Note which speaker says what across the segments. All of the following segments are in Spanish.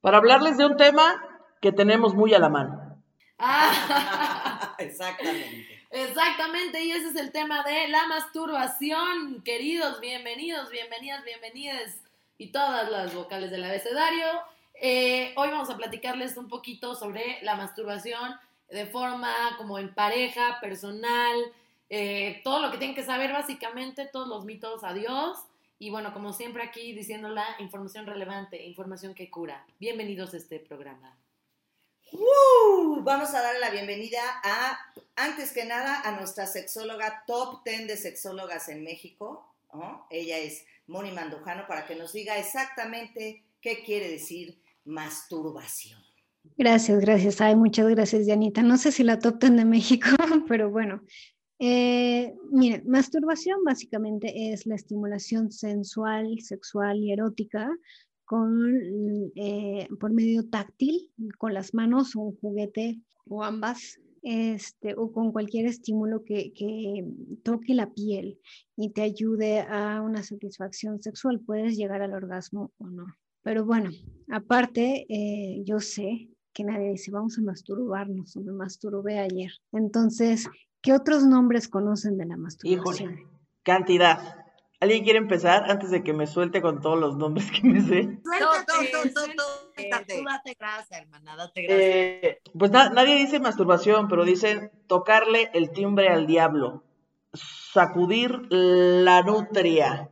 Speaker 1: Para hablarles de un tema que
Speaker 2: tenemos muy a la mano.
Speaker 3: Ah,
Speaker 1: Exactamente.
Speaker 3: exactamente, y ese es el tema de la masturbación. Queridos, bienvenidos, bienvenidas, bienvenidas y todas las vocales del abecedario. Eh, hoy vamos a platicarles un poquito sobre la masturbación de forma como en pareja, personal, eh, todo lo que tienen que saber básicamente, todos los mitos, adiós. Y bueno, como siempre aquí diciendo la información relevante, información que cura. Bienvenidos a este programa.
Speaker 1: ¡Uh! Vamos a darle la bienvenida a, antes que nada, a nuestra sexóloga top 10 de sexólogas en México. ¿no? Ella es Moni Mandujano para que nos diga exactamente qué quiere decir masturbación.
Speaker 4: Gracias, gracias. Ay, muchas gracias, Dianita. No sé si la top 10 de México, pero bueno. Eh, mire, masturbación básicamente es la estimulación sensual, sexual y erótica con, eh, por medio táctil, con las manos o un juguete o ambas, este, o con cualquier estímulo que, que toque la piel y te ayude a una satisfacción sexual. Puedes llegar al orgasmo o no. Pero bueno, aparte, eh, yo sé que nadie dice, vamos a masturbarnos, o me masturbé ayer. Entonces, ¿qué otros nombres conocen de la masturbación?
Speaker 2: Híjole, cantidad. ¿Alguien quiere empezar antes de que me suelte con todos los nombres que me sé?
Speaker 1: Suéltate, suéltate.
Speaker 5: Tú date grasa, hermana, date grasa.
Speaker 2: Eh, pues na- nadie dice masturbación, pero dicen tocarle el timbre al diablo, sacudir la nutria,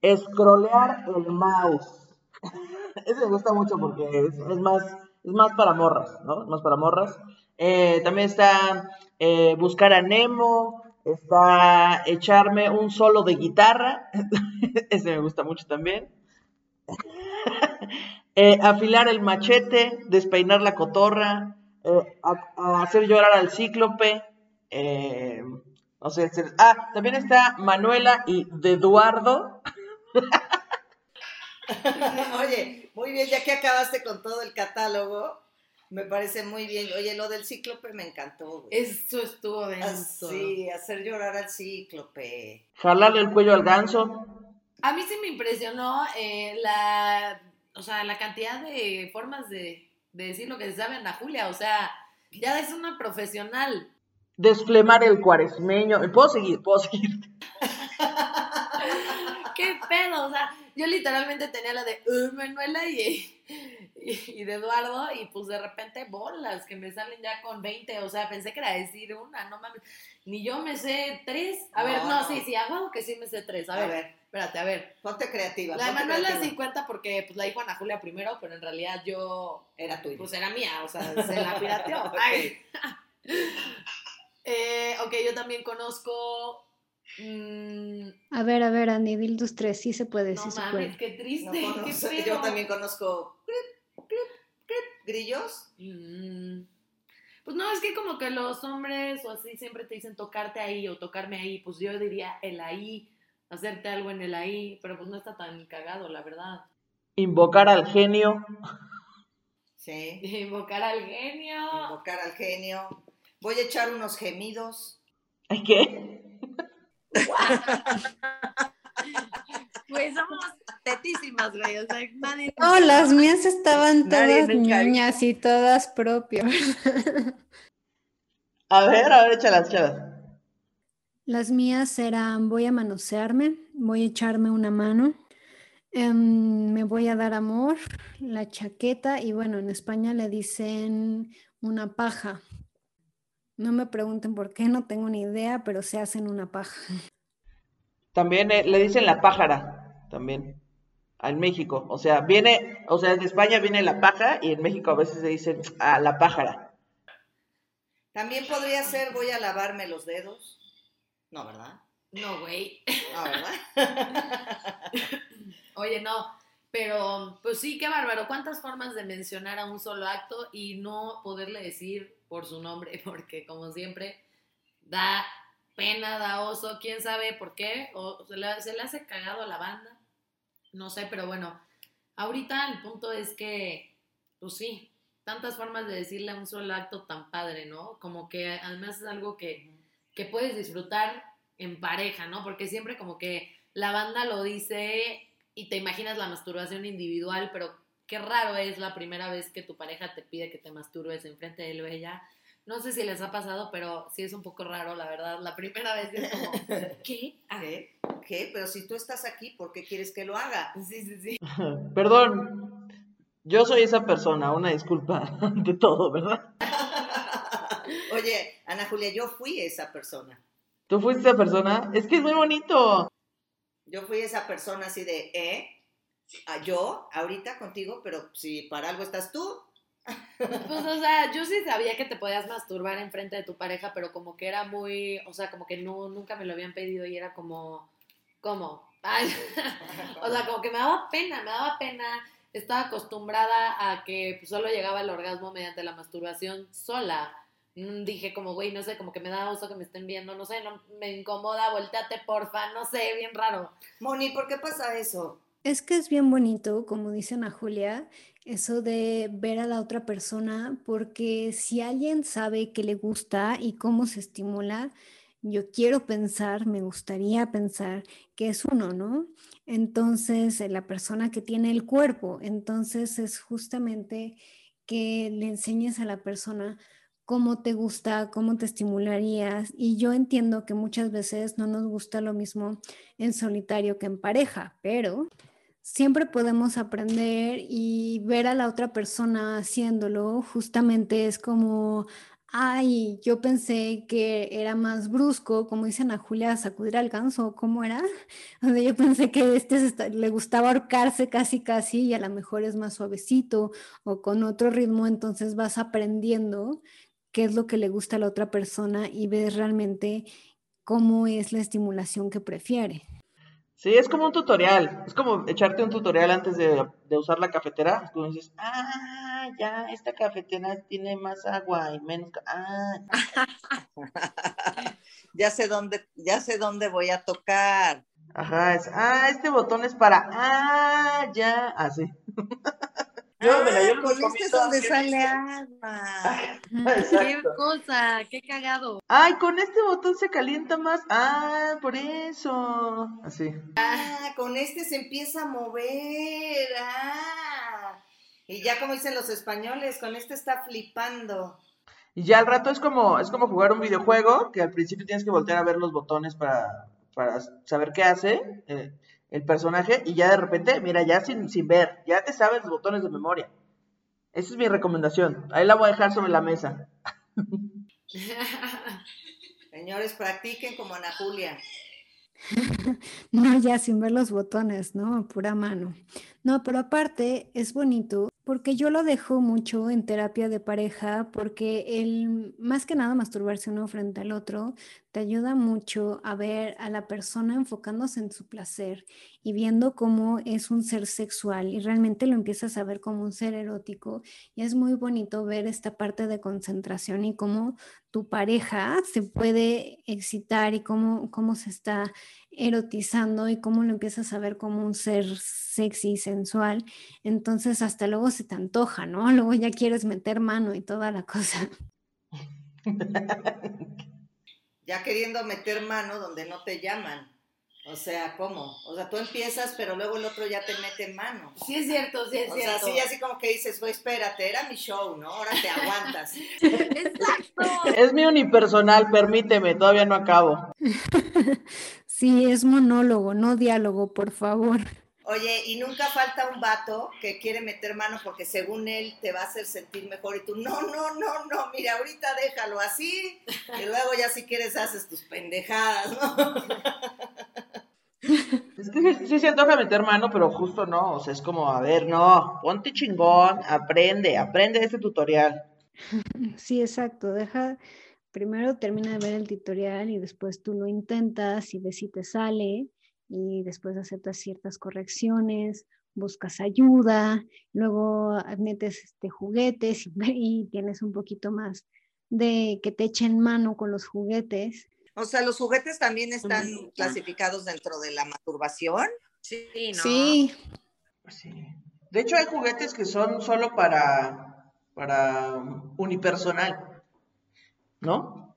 Speaker 2: escrolear el mouse. Ese me gusta mucho porque es, es más, es más para morras, ¿no? Es más para morras. Eh, también está eh, buscar a Nemo, está echarme un solo de guitarra. Ese me gusta mucho también. Eh, afilar el machete, despeinar la cotorra, eh, hacer llorar al cíclope. no sé, ah, también está Manuela y de Eduardo.
Speaker 1: Oye, muy bien, ya que acabaste con todo el catálogo, me parece muy bien. Oye, lo del cíclope me encantó. güey.
Speaker 3: Eso estuvo denso.
Speaker 1: Así, hacer llorar al cíclope.
Speaker 2: Jalarle el cuello al ganso.
Speaker 3: A mí sí me impresionó eh, la, o sea, la cantidad de formas de, de decir lo que se sabe Ana Julia. O sea, ya es una profesional.
Speaker 2: Desflemar el cuaresmeño. Puedo seguir, puedo seguir.
Speaker 3: ¿Qué pedo? O sea, yo literalmente tenía la de uh, Manuela y, y, y de Eduardo y pues de repente bolas que me salen ya con 20. O sea, pensé que era decir una, no mames. Ni yo me sé tres. A ver,
Speaker 1: No,
Speaker 3: sí, sí, hago que sí me sé tres. A,
Speaker 1: A
Speaker 3: ver,
Speaker 1: ver.
Speaker 3: espérate, a ver.
Speaker 1: Ponte creativa.
Speaker 3: La de Manuela
Speaker 1: creativa.
Speaker 3: sí cuenta porque pues la dijo Ana Julia primero, pero en realidad yo
Speaker 1: Era tuyo.
Speaker 3: pues era mía, o sea, se la pirateó. Ay. Eh, ok, yo también conozco. Mm,
Speaker 4: A ver, a ver, Andy, dil tus tres, sí se puede,
Speaker 3: no
Speaker 4: sí se
Speaker 3: mames,
Speaker 4: puede.
Speaker 3: qué
Speaker 1: No
Speaker 3: triste.
Speaker 1: conozco-
Speaker 3: qué
Speaker 1: yo también conozco clip, clip, clip, grillos.
Speaker 3: Mm, Pues no, es que como que los hombres o así siempre te dicen tocarte ahí o tocarme ahí. Pues yo diría el ahí, hacerte algo en el ahí, pero pues no está tan cagado, la verdad.
Speaker 2: Invocar al genio.
Speaker 1: Sí.
Speaker 3: Invocar al genio.
Speaker 1: Invocar al genio. Voy a echar unos gemidos.
Speaker 2: ¿Ay, ¿Qué?
Speaker 5: Pues somos tetísimas, güey. O sea, nadie.
Speaker 4: No, las mías estaban todas ñoñas y todas propias.
Speaker 2: A ver, a ver, échalas, échalas.
Speaker 4: Las mías eran voy a manosearme, voy a echarme una mano, em, me voy a dar amor, la chaqueta y bueno, en España le dicen una paja. No me pregunten por qué, no tengo ni idea, pero se hacen una paja.
Speaker 2: También eh, le dicen la pájara, también, en México. O sea, viene, o sea, de España viene la paja y en México a veces se dicen a la pájara.
Speaker 1: También podría ser voy a lavarme los dedos. No, ¿verdad?
Speaker 3: No, güey.
Speaker 1: No, ¿verdad?
Speaker 3: Oye, no, pero pues sí, qué bárbaro. ¿Cuántas formas de mencionar a un solo acto y no poderle decir por su nombre? Porque como siempre, da pena, da oso, quién sabe por qué, o se le, se le hace cagado a la banda, no sé, pero bueno, ahorita el punto es que, pues sí, tantas formas de decirle a un solo acto tan padre, ¿no? Como que además es algo que, que puedes disfrutar en pareja, ¿no? Porque siempre como que la banda lo dice y te imaginas la masturbación individual, pero qué raro es la primera vez que tu pareja te pide que te masturbes enfrente de él o ella. No sé si les ha pasado, pero sí es un poco raro, la verdad. La primera vez es como, ¿qué? Ah,
Speaker 1: ¿Qué? ¿Qué? Pero si tú estás aquí, ¿por qué quieres que lo haga?
Speaker 3: Sí, sí, sí.
Speaker 2: Perdón, yo soy esa persona, una disculpa ante todo, ¿verdad?
Speaker 1: Oye, Ana Julia, yo fui esa persona.
Speaker 2: ¿Tú fuiste esa persona? Es que es muy bonito.
Speaker 1: Yo fui esa persona así de, ¿eh? Ah, yo, ahorita contigo, pero si para algo estás tú.
Speaker 3: Pues, o sea, yo sí sabía que te podías masturbar enfrente de tu pareja, pero como que era muy, o sea, como que no, nunca me lo habían pedido y era como, ¿cómo? Ay, o sea, como que me daba pena, me daba pena. Estaba acostumbrada a que pues, solo llegaba el orgasmo mediante la masturbación sola. Mm, Dije como, güey, no sé, como que me da gusto que me estén viendo, no sé, no, me incomoda, volteate porfa, no sé, bien raro.
Speaker 1: Moni, ¿por qué pasa eso?
Speaker 4: Es que es bien bonito, como dicen a Julia, eso de ver a la otra persona, porque si alguien sabe que le gusta y cómo se estimula, yo quiero pensar, me gustaría pensar que es uno, ¿no? Entonces, eh, la persona que tiene el cuerpo, entonces es justamente que le enseñes a la persona cómo te gusta, cómo te estimularías. Y yo entiendo que muchas veces no nos gusta lo mismo en solitario que en pareja, pero siempre podemos aprender y ver a la otra persona haciéndolo. Justamente es como, ay, yo pensé que era más brusco, como dicen a Julia, sacudir al ganso, ¿cómo era? O sea, yo pensé que este le gustaba ahorcarse casi casi y a lo mejor es más suavecito o con otro ritmo, entonces vas aprendiendo qué es lo que le gusta a la otra persona y ves realmente cómo es la estimulación que prefiere.
Speaker 2: Sí, es como un tutorial. Es como echarte un tutorial antes de, de usar la cafetera. Como dices, ah, ya, esta cafetera tiene más agua y menos. Ah,
Speaker 1: Ya sé dónde, ya sé dónde voy a tocar.
Speaker 2: ajá, es, ah, este botón es para, ah, ya, así. Mira, yo
Speaker 1: Ah,
Speaker 2: lo
Speaker 1: con este es donde sale agua.
Speaker 3: Qué cosa, qué cagado.
Speaker 2: Ay, con este botón se calienta más. Ah, por eso. Así.
Speaker 1: Ah, con este se empieza a mover. Ah. Y ya como dicen los españoles, con este está flipando.
Speaker 2: Y ya al rato es como, es como jugar un videojuego, que al principio tienes que voltear a ver los botones para, para saber qué hace eh, el personaje, y ya de repente, mira, ya sin, sin ver, ya te sabes los botones de memoria. Esa es mi recomendación. Ahí la voy a dejar sobre la mesa.
Speaker 1: Señores, practiquen como Ana Julia.
Speaker 4: No, ya sin ver los botones, ¿no? Pura mano. No, pero aparte es bonito porque yo lo dejo mucho en terapia de pareja porque el, más que nada masturbarse uno frente al otro te ayuda mucho a ver a la persona enfocándose en su placer y viendo cómo es un ser sexual y realmente lo empiezas a ver como un ser erótico y es muy bonito ver esta parte de concentración y cómo tu pareja se puede excitar y cómo, cómo se está erotizando y cómo lo empiezas a ver como un ser sexy y sensual, entonces hasta luego se te antoja, ¿no? Luego ya quieres meter mano y toda la cosa.
Speaker 1: Ya queriendo meter mano donde no te llaman. O sea, ¿cómo? O sea, tú empiezas, pero luego el otro ya te mete mano.
Speaker 3: Sí es cierto, sí es
Speaker 1: O sea,
Speaker 3: cierto.
Speaker 1: sí, así como que dices, güey, espérate, era mi show, ¿no? Ahora te aguantas.
Speaker 3: Exacto.
Speaker 2: Es mi unipersonal, permíteme, todavía no acabo.
Speaker 4: Sí, es monólogo, no diálogo, por favor.
Speaker 1: Oye, y nunca falta un vato que quiere meter mano porque según él te va a hacer sentir mejor y tú, no, no, no, no, mira, ahorita déjalo así y luego ya si quieres haces tus pendejadas, ¿no?
Speaker 2: Es que sí, sí se antoja meter mano, pero justo no. O sea, es como, a ver, no, ponte chingón, aprende, aprende de este tutorial.
Speaker 4: Sí, exacto. Deja, primero termina de ver el tutorial y después tú lo intentas y ves si te sale y después aceptas ciertas correcciones, buscas ayuda, luego metes este, juguetes y, y tienes un poquito más de que te echen mano con los juguetes.
Speaker 1: O sea, los juguetes también están clasificados dentro de la masturbación.
Speaker 3: Sí, no.
Speaker 4: Sí,
Speaker 2: Pues sí. De hecho, hay juguetes que son solo para, para unipersonal, ¿no?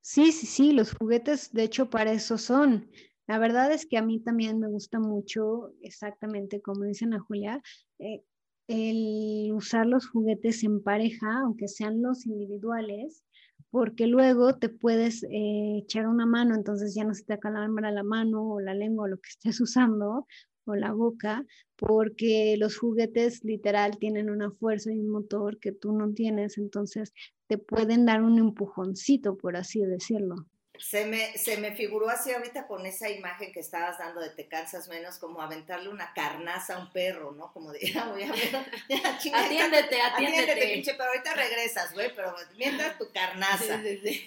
Speaker 4: Sí, sí, sí, los juguetes de hecho para eso son. La verdad es que a mí también me gusta mucho, exactamente como dicen a Julia, eh, el usar los juguetes en pareja, aunque sean los individuales, porque luego te puedes eh, echar una mano, entonces ya no se te acalambra la mano o la lengua o lo que estés usando o la boca, porque los juguetes literal tienen una fuerza y un motor que tú no tienes, entonces te pueden dar un empujoncito, por así decirlo.
Speaker 1: Se me, se me figuró así ahorita con esa imagen que estabas dando de te cansas menos, como aventarle una carnaza a un perro, ¿no? Como de, ya voy a ver, ya,
Speaker 3: Atiéndete, atiéndete.
Speaker 1: atiéndete, pinche, pero ahorita regresas, güey, pero mientras tu carnaza.
Speaker 3: Sí, sí, sí.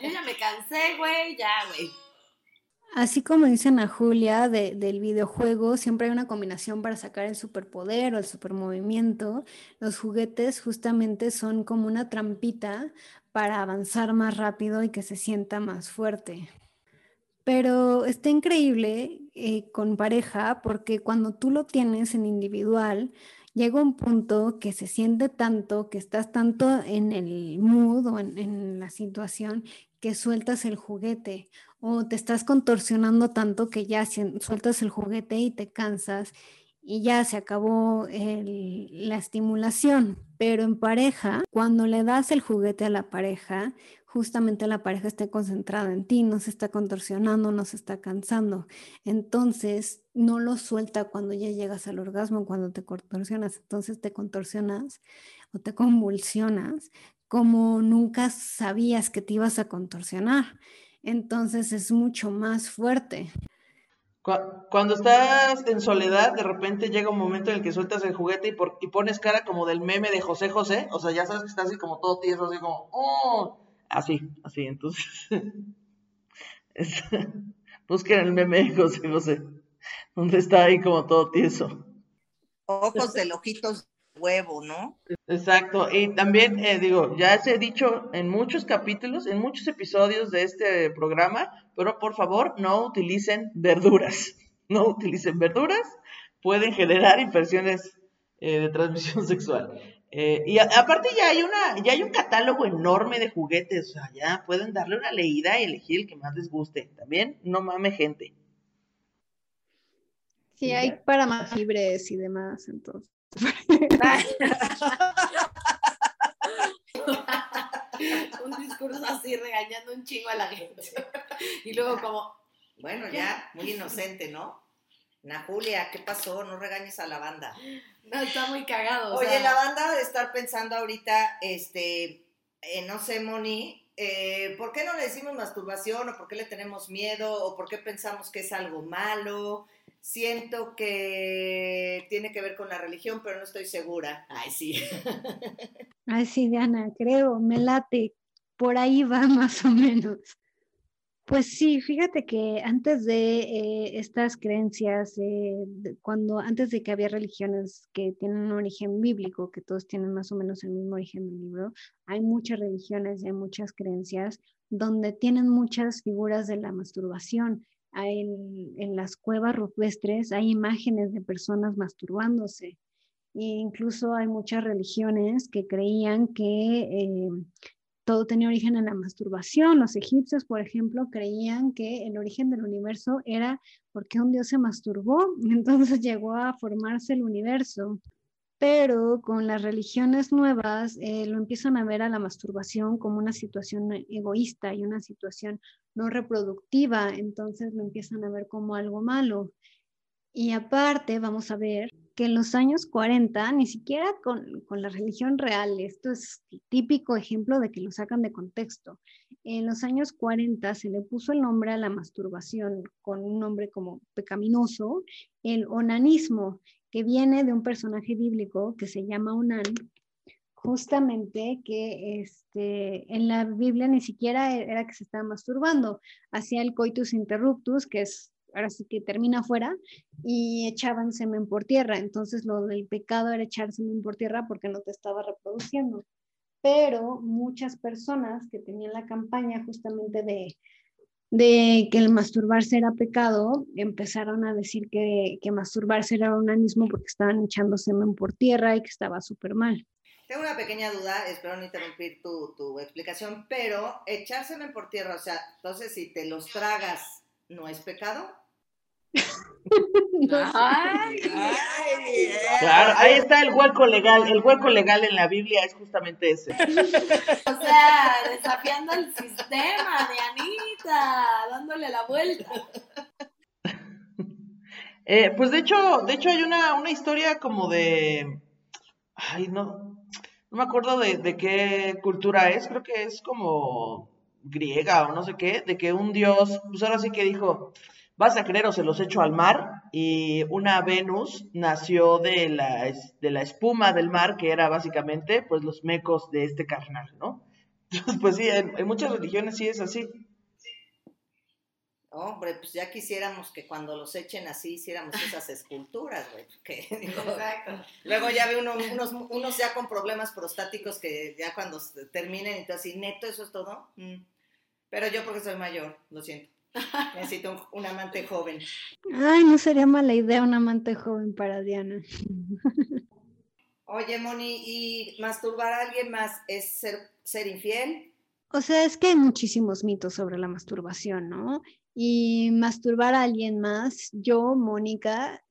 Speaker 3: Yo ya me cansé, güey, ya, güey.
Speaker 4: Así como dicen a Julia de- del videojuego, siempre hay una combinación para sacar el superpoder o el supermovimiento. Los juguetes justamente son como una trampita para avanzar más rápido y que se sienta más fuerte. Pero está increíble eh, con pareja porque cuando tú lo tienes en individual, llega un punto que se siente tanto, que estás tanto en el mood o en la situación que sueltas el juguete o te estás contorsionando tanto que ya sueltas el juguete y te cansas y ya se acabó la estimulación. Pero en pareja, cuando le das el juguete a la pareja, justamente la pareja está concentrada en ti, no se está contorsionando, no se está cansando. Entonces, no lo suelta cuando ya llegas al orgasmo, cuando te contorsionas. Entonces te contorsionas o te convulsionas como nunca sabías que te ibas a contorsionar. Entonces es mucho más fuerte.
Speaker 2: Cu- Cuando estás en soledad, de repente llega un momento en el que sueltas el juguete y, por- y pones cara como del meme de José José, o sea, ya sabes que está así como todo tieso, así como, oh, así, así, entonces, es- busquen el meme de José José, donde está ahí como todo tieso.
Speaker 1: Ojos del ojitos huevo, ¿no?
Speaker 2: Exacto, y también eh, digo, ya se he dicho en muchos capítulos, en muchos episodios de este programa, pero por favor no utilicen verduras, no utilicen verduras, pueden generar infecciones eh, de transmisión sexual. Eh, y a- aparte ya hay una, ya hay un catálogo enorme de juguetes, o sea, ya pueden darle una leída y elegir el que más les guste. También no mame gente.
Speaker 4: Sí, hay para más libres y demás, entonces.
Speaker 3: un discurso así regañando un chingo a la gente. Y luego como,
Speaker 1: Bueno, ya, muy inocente, ¿no? Na Julia, ¿qué pasó? No regañes a la banda.
Speaker 3: no, está muy cagado.
Speaker 1: Oye,
Speaker 3: sea,
Speaker 1: la banda de estar pensando ahorita, este, eh, no sé, Moni, eh, ¿por qué no le decimos masturbación o por qué le tenemos miedo o por qué pensamos que es algo malo? Siento que tiene que ver con la religión, pero no estoy segura. Ay, sí.
Speaker 4: Ay, sí, Diana, creo, me late. Por ahí va más o menos. Pues sí, fíjate que antes de eh, estas creencias, eh, cuando antes de que había religiones que tienen un origen bíblico, que todos tienen más o menos el mismo origen del libro, hay muchas religiones y hay muchas creencias donde tienen muchas figuras de la masturbación. En las cuevas rupestres hay imágenes de personas masturbándose. E incluso hay muchas religiones que creían que eh, todo tenía origen en la masturbación. Los egipcios, por ejemplo, creían que el origen del universo era porque un dios se masturbó, y entonces llegó a formarse el universo. Pero con las religiones nuevas eh, lo empiezan a ver a la masturbación como una situación egoísta y una situación no reproductiva, entonces lo empiezan a ver como algo malo. Y aparte vamos a ver que en los años 40, ni siquiera con, con la religión real, esto es el típico ejemplo de que lo sacan de contexto, en los años 40 se le puso el nombre a la masturbación con un nombre como pecaminoso, el onanismo, que viene de un personaje bíblico que se llama Onan, justamente que este, en la Biblia ni siquiera era que se estaba masturbando, hacía el coitus interruptus, que es ahora sí que termina afuera, y echaban semen por tierra. Entonces lo del pecado era echar semen por tierra porque no te estaba reproduciendo. Pero muchas personas que tenían la campaña justamente de de que el masturbarse era pecado, empezaron a decir que, que masturbarse era onanismo porque estaban echando semen por tierra y que estaba súper mal.
Speaker 1: Tengo una pequeña duda, espero no interrumpir tu, tu explicación, pero echar semen por tierra, o sea, entonces si te los tragas, ¿no es pecado?
Speaker 5: Ay,
Speaker 2: Claro, ahí está el hueco legal. El hueco legal en la Biblia es justamente ese.
Speaker 3: O sea, desafiando el sistema de Anita, dándole la vuelta.
Speaker 2: Eh, pues de hecho, de hecho hay una, una historia como de. Ay, no. No me acuerdo de, de qué cultura es, creo que es como griega o no sé qué, de que un dios, pues ahora sí que dijo, vas a creer o se los echo al mar, y una Venus nació de la, de la espuma del mar, que era básicamente pues los mecos de este carnal, ¿no? Entonces, pues sí, en, en muchas religiones sí es así.
Speaker 1: Hombre, pues ya quisiéramos que cuando los echen así hiciéramos esas esculturas, güey.
Speaker 3: Exacto.
Speaker 1: luego ya ve uno, unos, unos ya con problemas prostáticos que ya cuando terminen, entonces, ¿y neto eso es todo? Mm. Pero yo porque soy mayor, lo siento. Necesito un, un amante joven.
Speaker 4: Ay, no sería mala idea un amante joven para Diana.
Speaker 1: Oye, Moni, ¿y masturbar a alguien más es ser, ser infiel?
Speaker 4: O sea, es que hay muchísimos mitos sobre la masturbación, ¿no? Y masturbar a alguien más, yo, Mónica,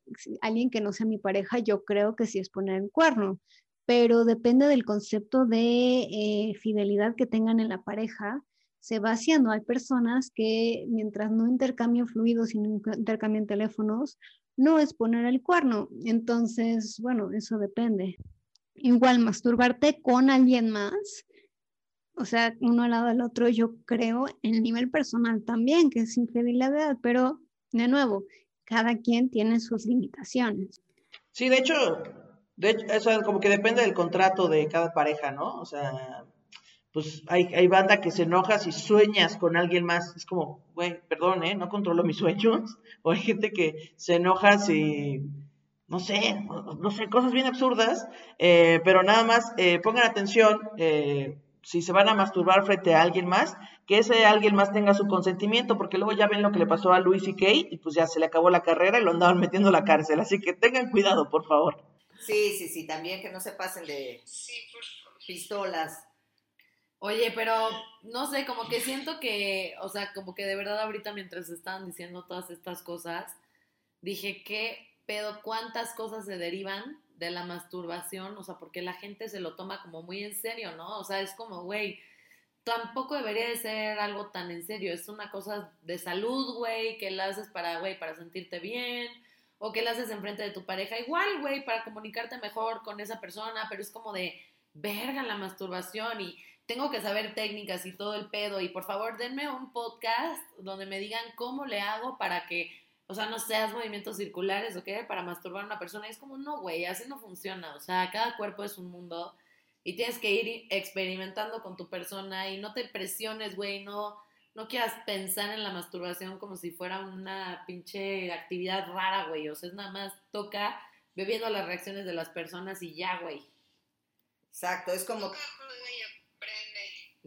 Speaker 4: alguien que no sea mi pareja, yo creo que sí es poner el cuerno, pero depende del concepto de eh, fidelidad que tengan en la pareja, se va haciendo. Hay personas que mientras no intercambien fluidos y no intercambien teléfonos, no es poner el cuerno. Entonces, bueno, eso depende. Igual, masturbarte con alguien más o sea, uno al lado del otro, yo creo en el nivel personal también, que es infidelidad, pero de nuevo, cada quien tiene sus limitaciones.
Speaker 2: Sí, de hecho, de hecho, eso como que depende del contrato de cada pareja, ¿no? O sea, pues hay, hay banda que se enoja si sueñas con alguien más. Es como, güey, perdón, ¿eh? No controlo mis sueños. O hay gente que se enoja si, no sé, no no sé, cosas bien absurdas. eh, pero nada más, eh, pongan atención, eh, si se van a masturbar frente a alguien más, que ese alguien más tenga su consentimiento, porque luego ya ven lo que le pasó a Luis y Kay, y pues ya se le acabó la carrera y lo andaban metiendo a la cárcel. Así que tengan cuidado, por favor.
Speaker 1: Sí, sí, sí, también que no se pasen de pistolas.
Speaker 3: Oye, pero no sé, como que siento que, o sea, como que de verdad ahorita mientras estaban diciendo todas estas cosas, dije, ¿qué pedo? ¿Cuántas cosas se derivan de la masturbación? O sea, porque la gente se lo toma como muy en serio, ¿no? O sea, es como, güey, tampoco debería de ser algo tan en serio. Es una cosa de salud, güey, que la haces para, güey, para sentirte bien. O que la haces enfrente de tu pareja. Igual, güey, para comunicarte mejor con esa persona. Pero es como de, verga la masturbación. Y tengo que saber técnicas y todo el pedo. Y por favor, denme un podcast donde me digan cómo le hago para que, o sea, no seas movimientos circulares o qué, para masturbar a una persona. Y es como, no, güey, así no funciona. O sea, cada cuerpo es un mundo y tienes que ir experimentando con tu persona y no te presiones, güey, no, no quieras pensar en la masturbación como si fuera una pinche actividad rara, güey. O sea, es nada más toca bebiendo las reacciones de las personas y ya, güey.
Speaker 1: Exacto, es como...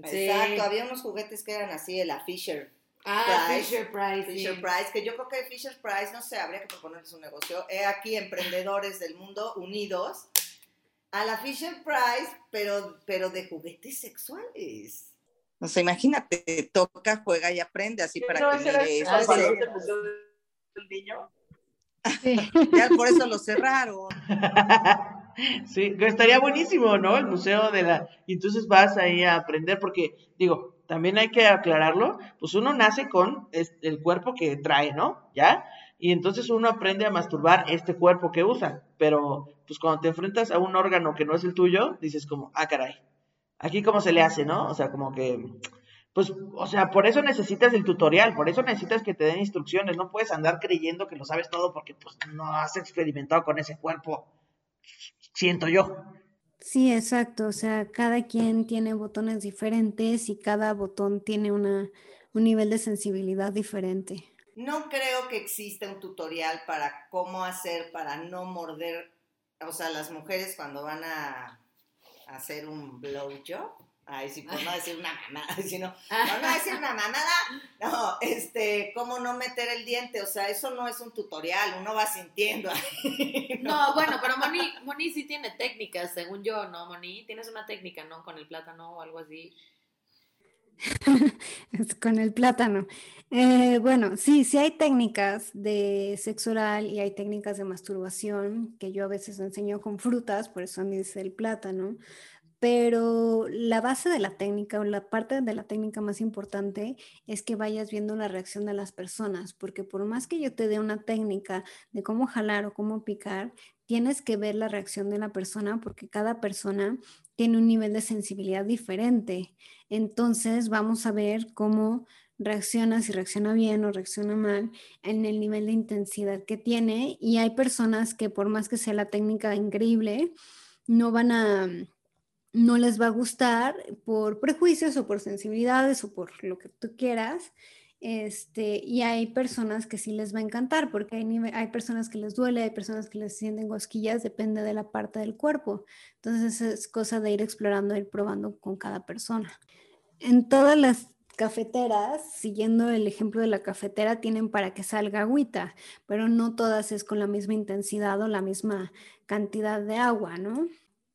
Speaker 3: Sí.
Speaker 1: Exacto, había unos juguetes que eran así, de la Fisher.
Speaker 3: Ah,
Speaker 1: Price.
Speaker 3: Fisher Price. sí.
Speaker 1: Fisher Price, que yo creo que Fisher Price, no sé, habría que proponerles un negocio. He aquí emprendedores del mundo unidos a la Fisher Price, pero, pero de juguetes sexuales. O sea, imagínate, toca, juega y aprende así para
Speaker 2: ¿No
Speaker 1: que mire
Speaker 2: el
Speaker 1: eso.
Speaker 2: Museo del niño?
Speaker 4: Sí.
Speaker 1: Ya por eso lo cerraron.
Speaker 2: Sí, estaría buenísimo, ¿no? El museo de la... Y entonces vas ahí a aprender, porque, digo, también hay que aclararlo, pues uno nace con el cuerpo que trae, ¿no? ¿Ya? Y entonces uno aprende a masturbar este cuerpo que usa, pero pues cuando te enfrentas a un órgano que no es el tuyo, dices como, ah, caray, aquí cómo se le hace, ¿no? O sea, como que, pues, o sea, por eso necesitas el tutorial, por eso necesitas que te den instrucciones, no puedes andar creyendo que lo sabes todo porque pues no has experimentado con ese cuerpo, siento yo.
Speaker 4: Sí, exacto. O sea, cada quien tiene botones diferentes y cada botón tiene una, un nivel de sensibilidad diferente.
Speaker 1: No creo que exista un tutorial para cómo hacer para no morder, o sea, las mujeres cuando van a, hacer un blowjob. Ay, sí, por no decir una mamada, sino, por no decir una mamada, no, este, cómo no meter el diente, o sea, eso no es un tutorial, uno va sintiendo.
Speaker 3: No, bueno, pero Moni, Moni sí tiene técnicas, según yo, ¿no, Moni? Tienes una técnica, ¿no? Con el plátano o algo así.
Speaker 4: Es con el plátano. Eh, bueno, sí, sí hay técnicas de sexo oral y hay técnicas de masturbación que yo a veces enseño con frutas, por eso me dice el plátano. Pero la base de la técnica o la parte de la técnica más importante es que vayas viendo la reacción de las personas, porque por más que yo te dé una técnica de cómo jalar o cómo picar, tienes que ver la reacción de la persona porque cada persona tiene un nivel de sensibilidad diferente. Entonces vamos a ver cómo reacciona, si reacciona bien o reacciona mal, en el nivel de intensidad que tiene. Y hay personas que por más que sea la técnica increíble, no van a, no les va a gustar por prejuicios o por sensibilidades o por lo que tú quieras. Este, y hay personas que sí les va a encantar porque hay, hay personas que les duele, hay personas que les sienten cosquillas, depende de la parte del cuerpo. Entonces es cosa de ir explorando, ir probando con cada persona. En todas las cafeteras, siguiendo el ejemplo de la cafetera, tienen para que salga agüita, pero no todas es con la misma intensidad o la misma cantidad de agua, ¿no?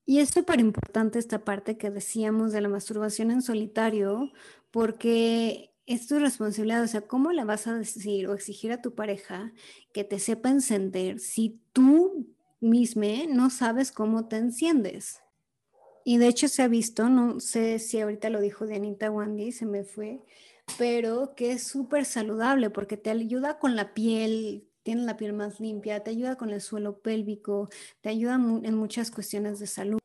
Speaker 4: Y es súper importante esta parte que decíamos de la masturbación en solitario, porque es tu responsabilidad, o sea, ¿cómo le vas a decir o exigir a tu pareja que te sepa encender si tú misma no sabes cómo te enciendes? Y de hecho se ha visto, no sé si ahorita lo dijo Dianita Wandy, se me fue, pero que es súper saludable porque te ayuda con la piel, tiene la piel más limpia, te ayuda con el suelo pélvico, te ayuda en muchas cuestiones de salud.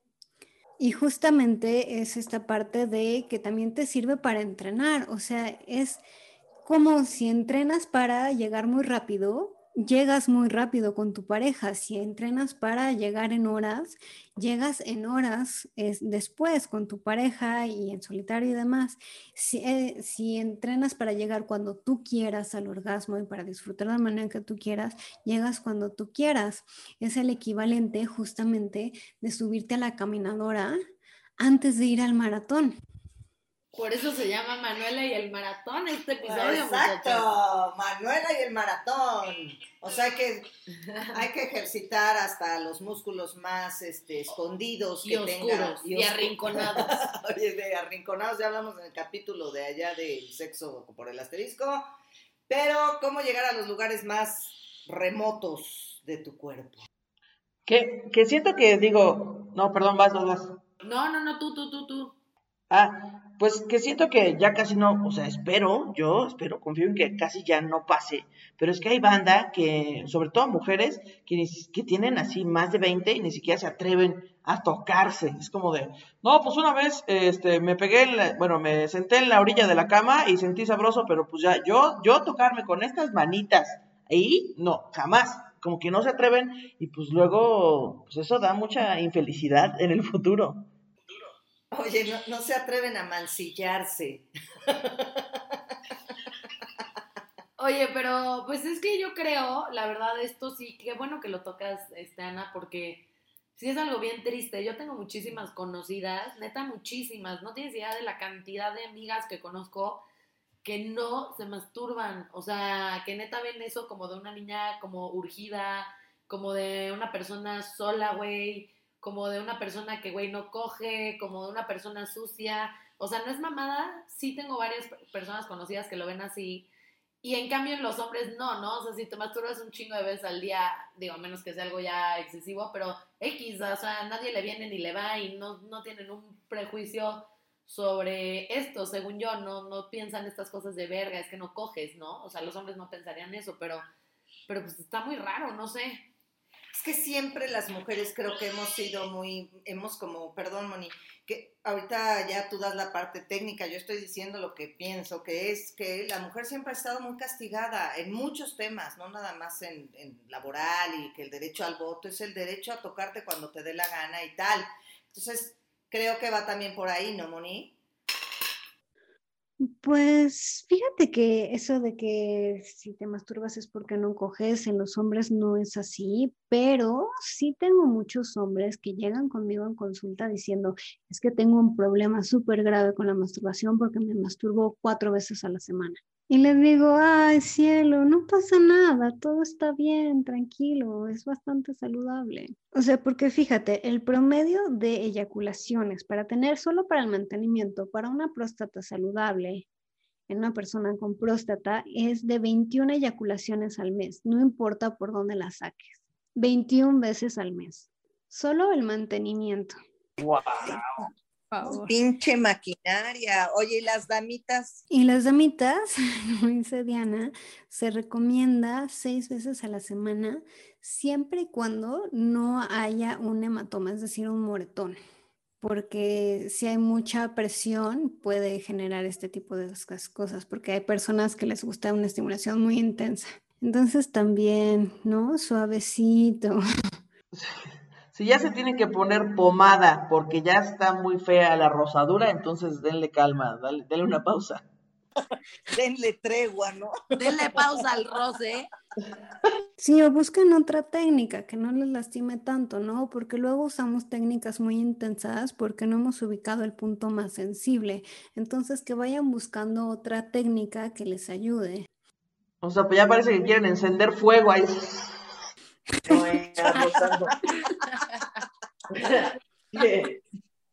Speaker 4: Y justamente es esta parte de que también te sirve para entrenar, o sea, es como si entrenas para llegar muy rápido, llegas muy rápido con tu pareja, si entrenas para llegar en horas, llegas en horas es, después con tu pareja y en solitario y demás. Si, eh, si entrenas para llegar cuando tú quieras al orgasmo y para disfrutar de la manera que tú quieras, llegas cuando tú quieras. Es el equivalente justamente de subirte a la caminadora antes de ir al maratón.
Speaker 3: Por eso se llama Manuela y el maratón este episodio, muchachos.
Speaker 1: Exacto, Manuela y el maratón. O sea, hay que, hay que ejercitar hasta los músculos más este, escondidos
Speaker 3: Y
Speaker 1: que
Speaker 3: oscuros,
Speaker 1: tenga.
Speaker 3: y arrinconados.
Speaker 1: Oye, de arrinconados ya hablamos en el capítulo de allá del sexo por el asterisco. Pero, ¿cómo llegar a los lugares más remotos de tu cuerpo?
Speaker 2: Que, que siento que digo, no, perdón, vas, vas, vas.
Speaker 3: No, no, no, tú, tú, tú, tú.
Speaker 2: Ah, pues que siento que ya casi no, o sea, espero, yo espero, confío en que casi ya no pase, pero es que hay banda que, sobre todo mujeres, que, que tienen así más de 20 y ni siquiera se atreven a tocarse. Es como de, no, pues una vez, este, me pegué, en la- bueno, me senté en la orilla de la cama y sentí sabroso, pero pues ya, yo, yo tocarme con estas manitas ahí, no, jamás. Como que no se atreven y pues luego, pues eso da mucha infelicidad en el futuro.
Speaker 1: Oye, no, no se atreven a mancillarse.
Speaker 3: Oye, pero pues es que yo creo, la verdad, esto sí, qué bueno que lo tocas, este, Ana, porque sí es algo bien triste. Yo tengo muchísimas conocidas, neta muchísimas, no tienes idea de la cantidad de amigas que conozco que no se masturban, o sea, que neta ven eso como de una niña como urgida, como de una persona sola, güey, como de una persona que, güey, no coge, como de una persona sucia, o sea, no es mamada, sí tengo varias pe- personas conocidas que lo ven así, y en cambio en los hombres no, ¿no? O sea, si te masturbas un chingo de veces al día, digo, a menos que sea algo ya excesivo, pero X, o sea, nadie le viene ni le va y no, no tienen un prejuicio sobre esto, según yo, no, no piensan estas cosas de verga, es que no coges, ¿no? O sea, los hombres no pensarían eso, pero, pero pues está muy raro, no sé.
Speaker 1: Es que siempre las mujeres creo que hemos sido muy, hemos como, perdón Moni, que ahorita ya tú das la parte técnica, yo estoy diciendo lo que pienso, que es que la mujer siempre ha estado muy castigada en muchos temas, no nada más en, laboral y que el derecho al voto es el derecho a tocarte cuando te dé la gana y tal. Entonces, creo que va también por ahí, ¿no, Moni?
Speaker 4: Pues fíjate que eso de que si te masturbas es porque no coges, en los hombres no es así, pero sí tengo muchos hombres que llegan conmigo en consulta diciendo, es que tengo un problema súper grave con la masturbación porque me masturbo cuatro veces a la semana. Y les digo, ay cielo, no pasa nada, todo está bien, tranquilo, es bastante saludable. O sea, porque fíjate, el promedio de eyaculaciones para tener solo para el mantenimiento, para una próstata saludable, en una persona con próstata, es de 21 eyaculaciones al mes, no importa por dónde la saques, 21 veces al mes, solo el mantenimiento.
Speaker 2: ¡Wow!
Speaker 1: Pinche maquinaria. Oye, ¿y las damitas?
Speaker 4: Y las damitas, como dice Diana, se recomienda seis veces a la semana, siempre y cuando no haya un hematoma, es decir, un moretón. Porque si hay mucha presión, puede generar este tipo de cosas, porque hay personas que les gusta una estimulación muy intensa. Entonces también, ¿no? Suavecito.
Speaker 2: Si ya se tiene que poner pomada porque ya está muy fea la rosadura, entonces denle calma, dale, denle una pausa.
Speaker 1: denle tregua, ¿no?
Speaker 5: Denle pausa al roce.
Speaker 4: Sí, o busquen otra técnica que no les lastime tanto, ¿no? Porque luego usamos técnicas muy intensas porque no hemos ubicado el punto más sensible. Entonces, que vayan buscando otra técnica que les ayude.
Speaker 2: O sea, pues ya parece que quieren encender fuego ahí.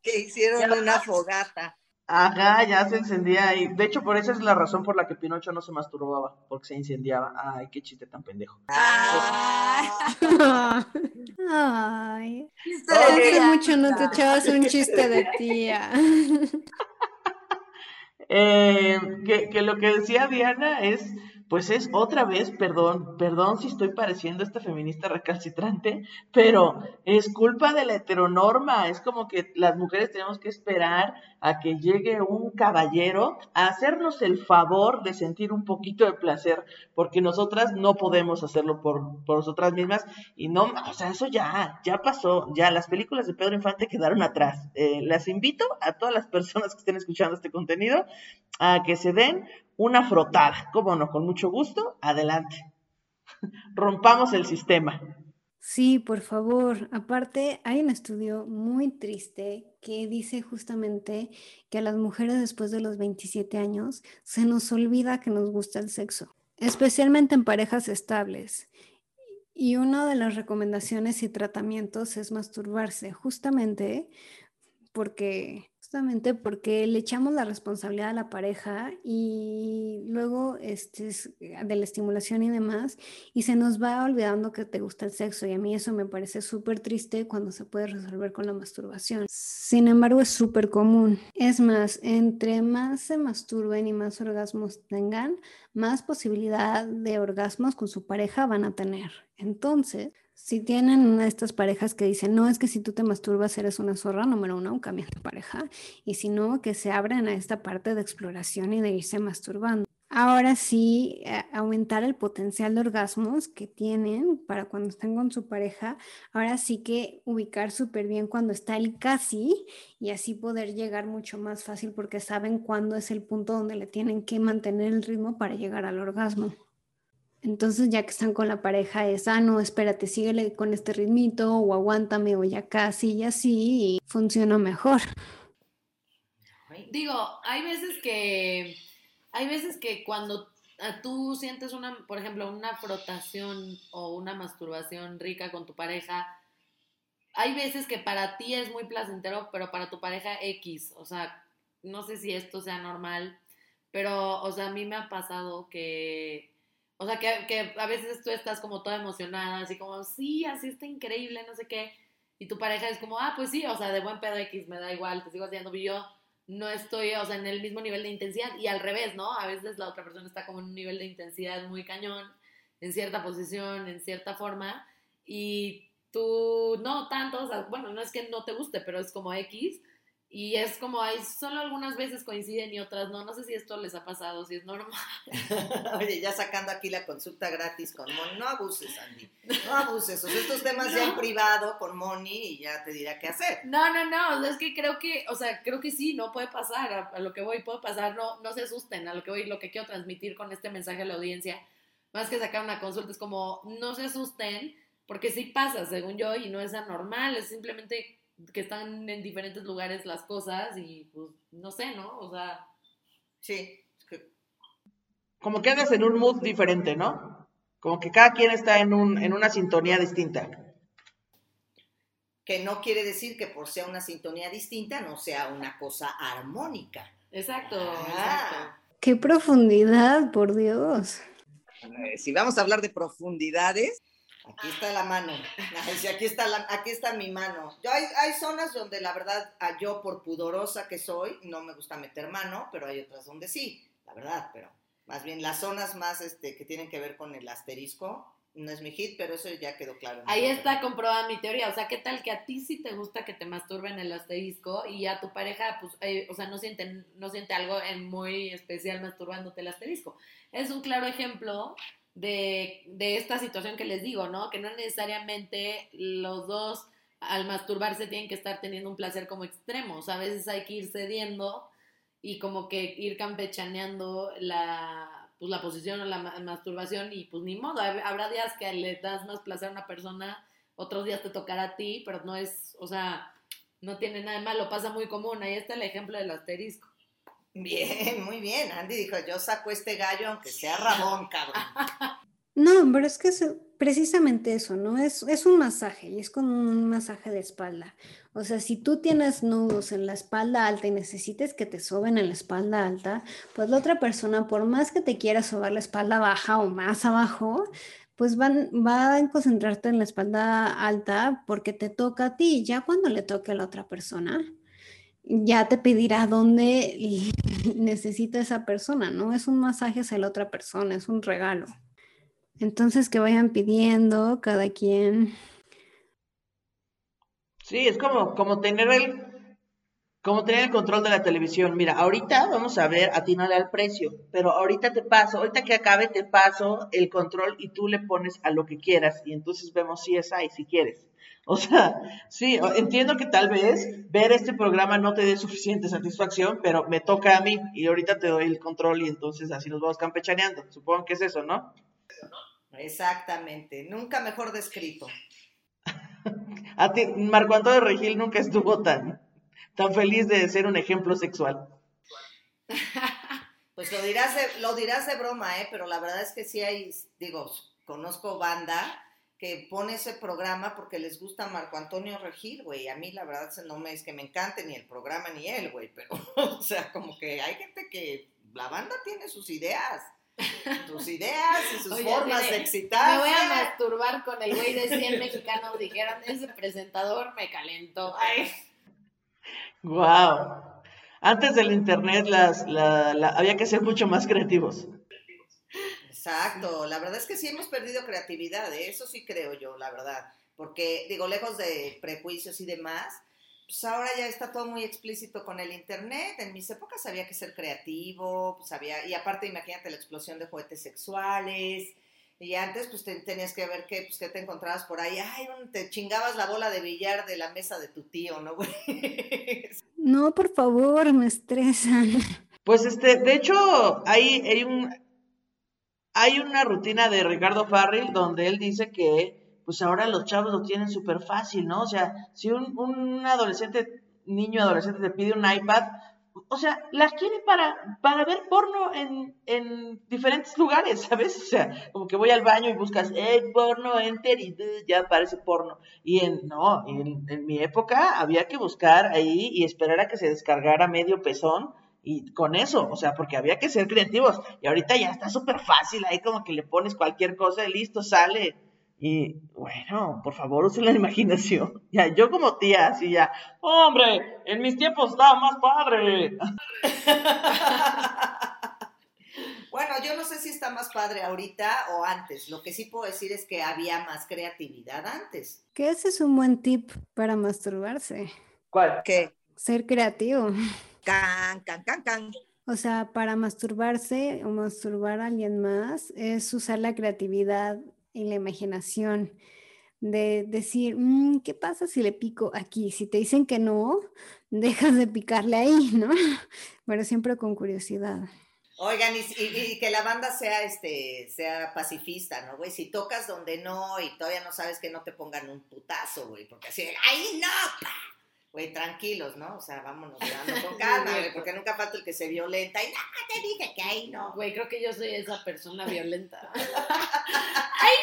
Speaker 1: que hicieron una fogata.
Speaker 2: Ajá, ya se encendía y de hecho por esa es la razón por la que Pinocho no se masturbaba, porque se incendiaba. Ay, qué chiste tan pendejo.
Speaker 4: Ay. Ay. Hace mucho no te echabas un chiste de tía.
Speaker 2: Eh, que, que lo que decía Diana es pues es otra vez, perdón, perdón si estoy pareciendo esta feminista recalcitrante, pero es culpa de la heteronorma, es como que las mujeres tenemos que esperar a que llegue un caballero a hacernos el favor de sentir un poquito de placer, porque nosotras no podemos hacerlo por, por nosotras mismas. Y no, o sea, eso ya, ya pasó, ya las películas de Pedro Infante quedaron atrás. Eh, las invito a todas las personas que estén escuchando este contenido a que se den una frotada. ¿Cómo no? Con mucho gusto, adelante. Rompamos el sistema.
Speaker 4: Sí, por favor. Aparte, hay un estudio muy triste que dice justamente que a las mujeres después de los 27 años se nos olvida que nos gusta el sexo, especialmente en parejas estables. Y una de las recomendaciones y tratamientos es masturbarse, justamente porque Justamente porque le echamos la responsabilidad a la pareja y luego este, de la estimulación y demás, y se nos va olvidando que te gusta el sexo, y a mí eso me parece súper triste cuando se puede resolver con la masturbación. Sin embargo, es súper común. Es más, entre más se masturben y más orgasmos tengan, más posibilidad de orgasmos con su pareja van a tener. Entonces, si tienen una de estas parejas que dicen, no, es que si tú te masturbas eres una zorra, número uno, cambien de pareja. Y si no, que se abran a esta parte de exploración y de irse masturbando. Ahora sí, eh, aumentar el potencial de orgasmos que tienen para cuando estén con su pareja. Ahora sí que ubicar súper bien cuando está el casi y así poder llegar mucho más fácil porque saben cuándo es el punto donde le tienen que mantener el ritmo para llegar al orgasmo. Entonces, ya que están con la pareja, es, ah, no, espérate, síguele con este ritmito, o aguántame, o ya casi, y así, y funciona mejor.
Speaker 3: Digo, hay veces que, hay veces que cuando tú sientes una, por ejemplo, una frotación o una masturbación rica con tu pareja, hay veces que para ti es muy placentero, pero para tu pareja X, o sea, no sé si esto sea normal, pero, o sea, a mí me ha pasado que o sea, que, que, a veces tú estás como toda emocionada, así como, sí, así está increíble, no sé qué. Y tu pareja es como, ah, pues sí, o sea, de buen pedo X, me da igual, te sigo haciendo. Y yo no estoy, o sea, en el mismo nivel de intensidad. Y al revés, ¿no? A veces la otra persona está como en un nivel de intensidad muy cañón, en cierta posición, en cierta forma. Y tú no tanto, o sea, bueno, no es que no te guste, pero es como X. Y es como hay solo algunas veces coinciden y otras no. No sé si esto les ha pasado, si es normal.
Speaker 1: Oye, ya sacando aquí la consulta gratis con Moni. No abuses, Andy. No abuses. O sea, estos temas ya en privado con Moni y ya te dirá qué hacer.
Speaker 3: No, no, no. o sea, es que creo que, o sea, creo que sí, no puede pasar. A, a lo que voy, puede pasar. No, no se asusten. A lo que voy, lo que quiero transmitir con este mensaje a la audiencia, más que sacar una consulta, es como, no se asusten, porque sí pasa, según yo, y no es anormal. Es simplemente que están en diferentes lugares las cosas y pues no sé, ¿no? O sea,
Speaker 1: Sí. es que-
Speaker 2: Como que andas en un mood diferente, ¿no? Como que cada quien está en, un, en una sintonía distinta.
Speaker 1: Que no quiere decir que por sea una sintonía distinta no sea una cosa armónica.
Speaker 3: exacto,
Speaker 1: Ah.
Speaker 3: exacto.
Speaker 4: Qué profundidad, por Dios.
Speaker 1: Eh, si vamos a hablar de profundidades, aquí está la mano. Aquí, está la- aquí está mi mano. Yo hay, hay zonas donde la verdad, a yo por pudorosa que soy, no me gusta meter mano, pero hay otras donde sí, la verdad, pero más bien las zonas más este, que tienen que ver con el asterisco, no es mi hit, pero eso ya quedó claro.
Speaker 3: Ahí está comprobada mi teoría. O sea, ¿qué tal que a ti sí te gusta que te masturben el asterisco y a tu pareja, pues, eh, o sea, no siente, no siente algo en muy especial masturbándote el asterisco? Es un claro ejemplo de, de esta situación que les digo, ¿no? Que no necesariamente los dos al masturbarse tienen que estar teniendo un placer como extremo. O sea, a veces hay que ir cediendo y como que ir campechaneando la, pues, la posición o la ma- masturbación y pues ni modo, hab- habrá días que le das más placer a una persona, otros días te tocará a ti, pero no es, o sea, no tiene nada de malo, pasa muy común, ahí está el ejemplo del asterisco.
Speaker 1: Bien, muy bien. Andy dijo, yo saco este gallo aunque sea rabón, cabrón.
Speaker 4: No, pero es que es precisamente eso, ¿no? Es, es un masaje y es como un masaje de espalda. O sea, si tú tienes nudos en la espalda alta y necesites que te soben en la espalda alta, pues la otra persona, por más que te quiera sobar la espalda baja o más abajo, pues van, va a concentrarte en la espalda alta porque te toca a ti. Ya cuando le toque a la otra persona, ya te pedirá dónde necesita esa persona, ¿no? Es un masaje hacia la otra persona, es un regalo. Entonces que vayan pidiendo cada quien.
Speaker 2: Sí, es como, como tener el, como tener el control de la televisión. Mira, ahorita vamos a ver, atínale al precio, pero ahorita te paso, ahorita que acabe te paso el control y tú le pones a lo que quieras y entonces vemos si es ahí, si quieres. O sea, sí, entiendo que tal vez ver este programa no te dé suficiente satisfacción, pero me toca a mí y ahorita te doy el control y entonces así nos vamos campechaneando. Supongo que es eso, ¿no?
Speaker 1: Exactamente, nunca mejor descrito.
Speaker 2: A ti, Marco Antonio Regil nunca estuvo tan, tan feliz de ser un ejemplo sexual.
Speaker 1: Pues lo dirás de, lo dirás de broma, ¿eh? Pero la verdad es que sí hay, digo, conozco banda que pone ese programa porque les gusta Marco Antonio Regil, güey. A mí la verdad se- no me es que me encante ni el programa ni él, güey, pero, o sea, como que hay gente que la banda tiene sus ideas, sus ideas y sus
Speaker 3: Oye,
Speaker 1: formas de excitarse.
Speaker 3: Me voy a masturbar con el güey de 100 mexicanos, dijeron, ese presentador me calentó. Ay,
Speaker 2: Wow. Antes del internet las, la, había que ser mucho más creativos.
Speaker 1: Exacto, la verdad es que sí hemos perdido creatividad, ¿eh? eso sí creo yo, la verdad, porque digo, lejos de prejuicios y demás, pues ahora ya está todo muy explícito con el internet, en mis épocas había que ser creativo, pues había, y aparte imagínate la explosión de juguetes sexuales, y antes pues te- tenías que ver qué, pues, qué te encontrabas por ahí, ay, un- te chingabas la bola de billar de la mesa de tu tío, ¿no, güey?
Speaker 4: No, por favor, me estresan.
Speaker 2: Pues este, de hecho, hay, hay un hay una rutina de Ricardo Farril donde él dice que pues ahora los chavos lo tienen súper fácil, ¿no? O sea, si un, un adolescente, niño adolescente te pide un iPad, o sea, las quiere para, para ver porno en, en diferentes lugares, ¿sabes? O sea, como que voy al baño y buscas, eh, porno, enter, y eh, ya aparece porno. Y en, no, en, en mi época había que buscar ahí y esperar a que se descargara medio pezón y con eso, o sea, porque había que ser creativos. Y ahorita ya está súper fácil, ahí como que le pones cualquier cosa y listo, sale. Y bueno, por favor, usen la imaginación. Ya, yo como tía, así ya, hombre, en mis tiempos estaba más padre.
Speaker 1: Bueno, yo no sé si está más padre ahorita o antes. Lo que sí puedo decir es que había más creatividad antes.
Speaker 4: Que ese es un buen tip para masturbarse.
Speaker 2: ¿Cuál?
Speaker 1: ¿Qué?
Speaker 4: Ser creativo.
Speaker 5: Can, can, can, can.
Speaker 4: O sea, para masturbarse o masturbar a alguien más es usar la creatividad y la imaginación de decir, "Mm, ¿qué pasa si le pico aquí? Si te dicen que no, dejas de picarle ahí, ¿no? Pero siempre con curiosidad.
Speaker 1: Oigan, y, que la banda sea este sea pacifista, ¿no, güey? Si tocas donde no y todavía no sabes que no te pongan un putazo, güey, porque así, ¡ahí no! pa". Güey, tranquilos, ¿no? O sea, vámonos dando con calma, güey, porque nunca falta el que se violenta y, no, te dije que ahí no.
Speaker 3: Güey, creo que yo soy esa persona violenta.
Speaker 1: ¡Ay,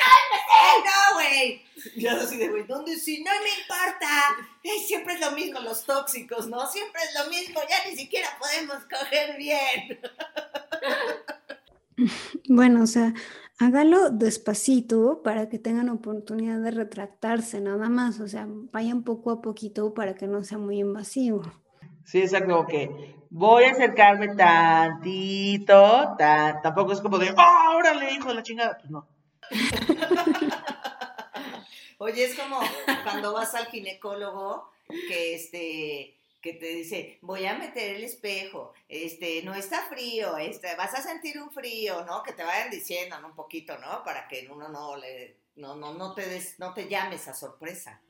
Speaker 1: no, güey! Yo así de, güey, ¿dónde sí? No me importa. Ay, siempre es lo mismo los tóxicos, ¿no? Siempre es lo mismo, ya ni siquiera podemos coger bien.
Speaker 4: Bueno, o sea, hágalo despacito para que tengan oportunidad de retractarse, nada más. O sea, vayan poco a poquito para que no sea muy invasivo.
Speaker 2: Sí, exacto, que voy a acercarme tantito, tan, tampoco es como de, ¡oh, órale, hijo de la chingada! Pues no.
Speaker 1: Oye, es como cuando vas al ginecólogo que este que te dice, voy a meter el espejo, este, no está frío, este, vas a sentir un frío, ¿no? Que te vayan diciendo, ¿no? Un poquito, ¿no? Para que uno no le, no, no, no te des, no te llames a sorpresa.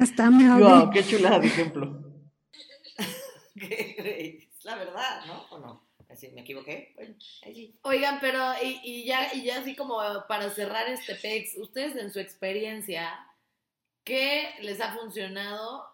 Speaker 4: Hasta me
Speaker 2: Wow, qué chulada de ejemplo.
Speaker 1: Es la verdad, ¿no? ¿O no? Así, ¿me equivoqué? Bueno.
Speaker 3: Oigan, pero y, y ya, y ya así como para cerrar este PEX, ustedes en su experiencia, ¿qué les ha funcionado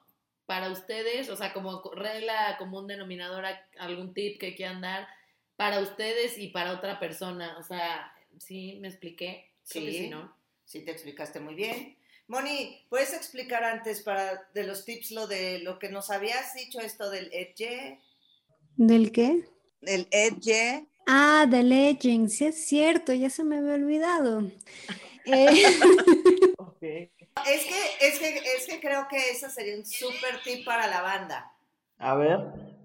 Speaker 3: para ustedes? O sea, como co- regla común denominadora, algún tip que quieran dar para ustedes y para otra persona. O sea, ¿sí me expliqué? Creo que
Speaker 1: Sí.
Speaker 3: sí, ¿no?
Speaker 1: Sí, te explicaste muy bien. Moni, ¿puedes explicar antes para de los tips lo de lo que nos habías dicho esto del edge?
Speaker 4: ¿Del qué?
Speaker 5: El edge.
Speaker 4: Ah, de Legend, sí es cierto, ya se me había olvidado. Eh,
Speaker 2: Ok.
Speaker 1: Es que, es que, es que creo que ese sería un súper tip para la banda.
Speaker 2: A ver.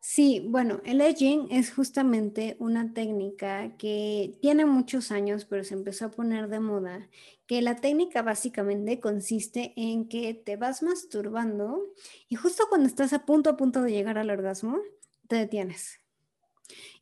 Speaker 4: Sí, bueno, el edging es justamente una técnica que tiene muchos años, pero se empezó a poner de moda, que la técnica básicamente consiste en que te vas masturbando y justo cuando estás a punto a punto de llegar al orgasmo, te detienes.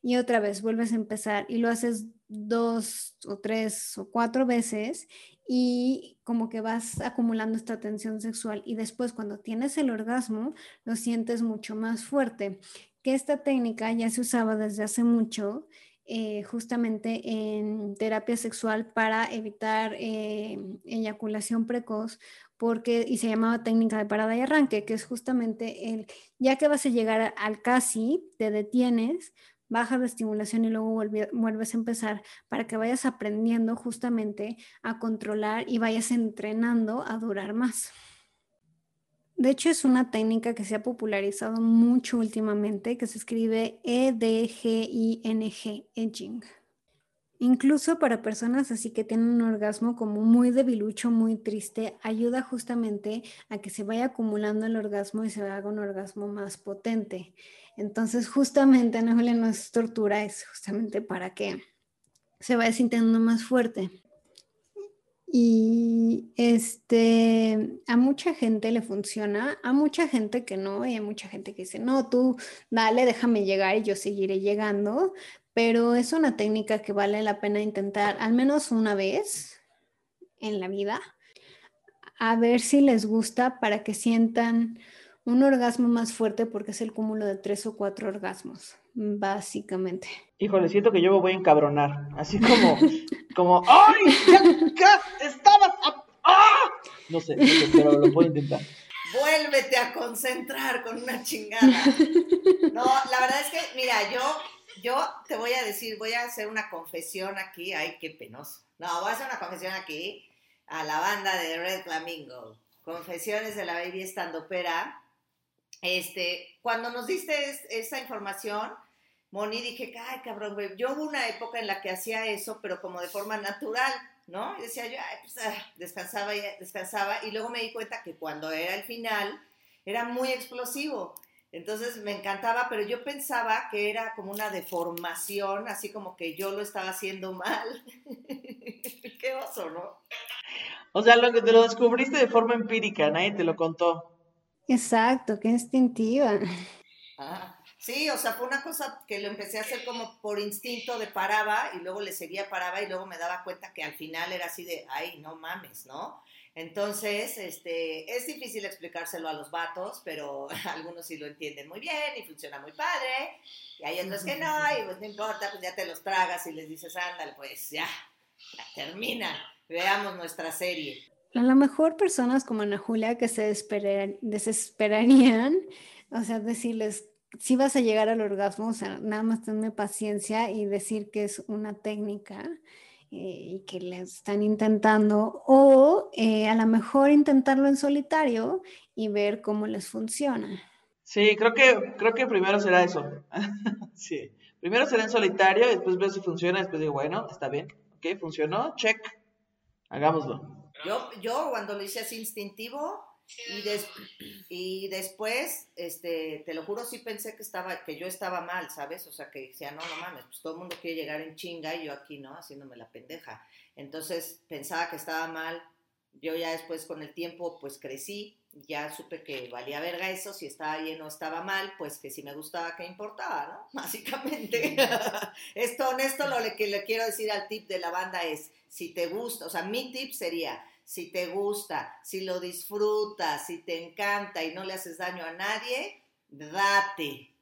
Speaker 4: Y otra vez vuelves a empezar y lo haces dos o tres o cuatro veces y como que vas acumulando esta tensión sexual y después cuando tienes el orgasmo lo sientes mucho más fuerte que esta técnica ya se usaba desde hace mucho, eh, justamente en terapia sexual para evitar eh, eyaculación precoz, porque, y se llamaba técnica de parada y arranque, que es justamente el, ya que vas a llegar al casi, te detienes, bajas la estimulación y luego vuelves a empezar para que vayas aprendiendo justamente a controlar y vayas entrenando a durar más. De hecho, es una técnica que se ha popularizado mucho últimamente, que se escribe E E-D-G-I-N-G, edging. Incluso para personas así que tienen un orgasmo como muy debilucho, muy triste, ayuda justamente a que se vaya acumulando el orgasmo y se haga un orgasmo más potente. Entonces, justamente, no, no es tortura, es justamente para que se vaya sintiendo más fuerte. Y este, a mucha gente le funciona, a mucha gente que no, y hay mucha gente que dice, no, tú dale, déjame llegar y yo seguiré llegando, pero es una técnica que vale la pena intentar al menos una vez en la vida, a ver si les gusta para que sientan un orgasmo más fuerte porque es el cúmulo de tres o cuatro orgasmos, básicamente.
Speaker 2: Híjole, siento que yo me voy a encabronar. Así como, como, ¡ay! ¡Ya, ya estabas! a- ¡Ah! No sé, no sé, pero lo puedo intentar.
Speaker 1: Vuélvete a concentrar con una chingada. No, la verdad es que, mira, yo, yo te voy a decir, voy a hacer una confesión aquí. Ay, qué penoso. No, voy a hacer una confesión aquí a la banda de Red Flamingo. Confesiones de la Baby Estandopera. Este, cuando nos diste es- esa información, Moni, dije, ay, cabrón, güey. Yo hubo una época en la que hacía eso, pero como de forma natural, ¿no? Y decía yo, ay, pues, ah, descansaba y descansaba. Y luego me di cuenta que cuando era el final, era muy explosivo. Entonces me encantaba, pero yo pensaba que era como una deformación, así como que yo lo estaba haciendo mal. Qué oso, ¿no?
Speaker 2: O sea, lo que te lo descubriste de forma empírica, nadie te lo contó.
Speaker 4: Exacto, qué instintiva.
Speaker 1: Ah, sí, o sea, fue una cosa que lo empecé a hacer como por instinto de paraba y luego le seguía paraba y luego me daba cuenta que al final era así de, ay, no mames, ¿no? Entonces, este, es difícil explicárselo a los vatos, pero algunos sí lo entienden muy bien y funciona muy padre. Y hay otros que no, y pues no importa, pues ya te los tragas y les dices, ándale, pues ya, ya termina. Veamos nuestra serie.
Speaker 4: A lo mejor personas como Ana Julia que se desesperar- desesperarían, o sea, decirles, si vas a llegar al orgasmo, o sea, nada más tenme paciencia y decir que es una técnica eh, y que le están intentando, o eh, a lo mejor intentarlo en solitario y ver cómo les funciona.
Speaker 2: Sí, creo que, creo que primero será eso. sí. Primero será en solitario, después veo si funciona, después digo, bueno, está bien, ok, funcionó, check, hagámoslo.
Speaker 1: Yo, yo cuando lo hice así instintivo y, des- y después, este, te lo juro, sí pensé que estaba, que yo estaba mal, ¿sabes? O sea, que decía, no, no mames, pues todo el mundo quiere llegar en chinga y yo aquí, ¿no? Haciéndome la pendeja. Entonces pensaba que estaba mal. Yo ya después con el tiempo, pues crecí, ya supe que valía verga eso, si estaba bien o estaba mal, pues que si me gustaba, ¿qué importaba, no? Básicamente. esto, honesto, lo que le quiero decir al tip de la banda es, si te gusta, o sea, mi tip sería, si te gusta, si lo disfrutas, si te encanta y no le haces daño a nadie, date.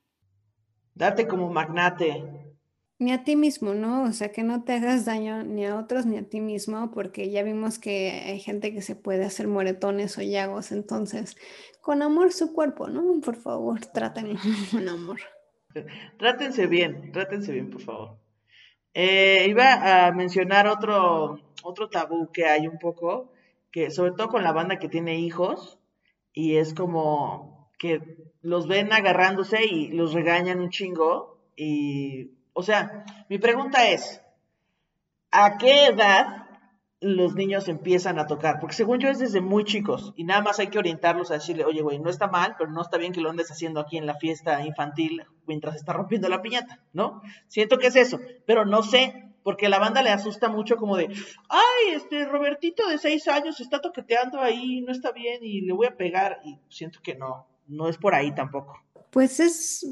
Speaker 2: Date como magnate.
Speaker 4: Ni a ti mismo, ¿no? O sea, que no te hagas daño ni a otros ni a ti mismo, porque ya vimos que hay gente que se puede hacer moretones o llagos, entonces, con amor su cuerpo, ¿no? Por favor, trátenlo con amor.
Speaker 2: Trátense bien, trátense bien, por favor. Eh, iba a mencionar otro, otro tabú que hay un poco, que sobre todo con la banda que tiene hijos, y es como que los ven agarrándose y los regañan un chingo. Y, o sea, mi pregunta es, ¿a qué edad los niños empiezan a tocar? Porque según yo es desde muy chicos y nada más hay que orientarlos a decirle, oye, güey, no está mal, pero no está bien que lo andes haciendo aquí en la fiesta infantil mientras está rompiendo la piñata, ¿no? Siento que es eso, pero no sé, porque la banda le asusta mucho como de, ay, este Robertito de seis años está toqueteando ahí, no está bien y le voy a pegar y siento que no, no es por ahí tampoco.
Speaker 4: Pues es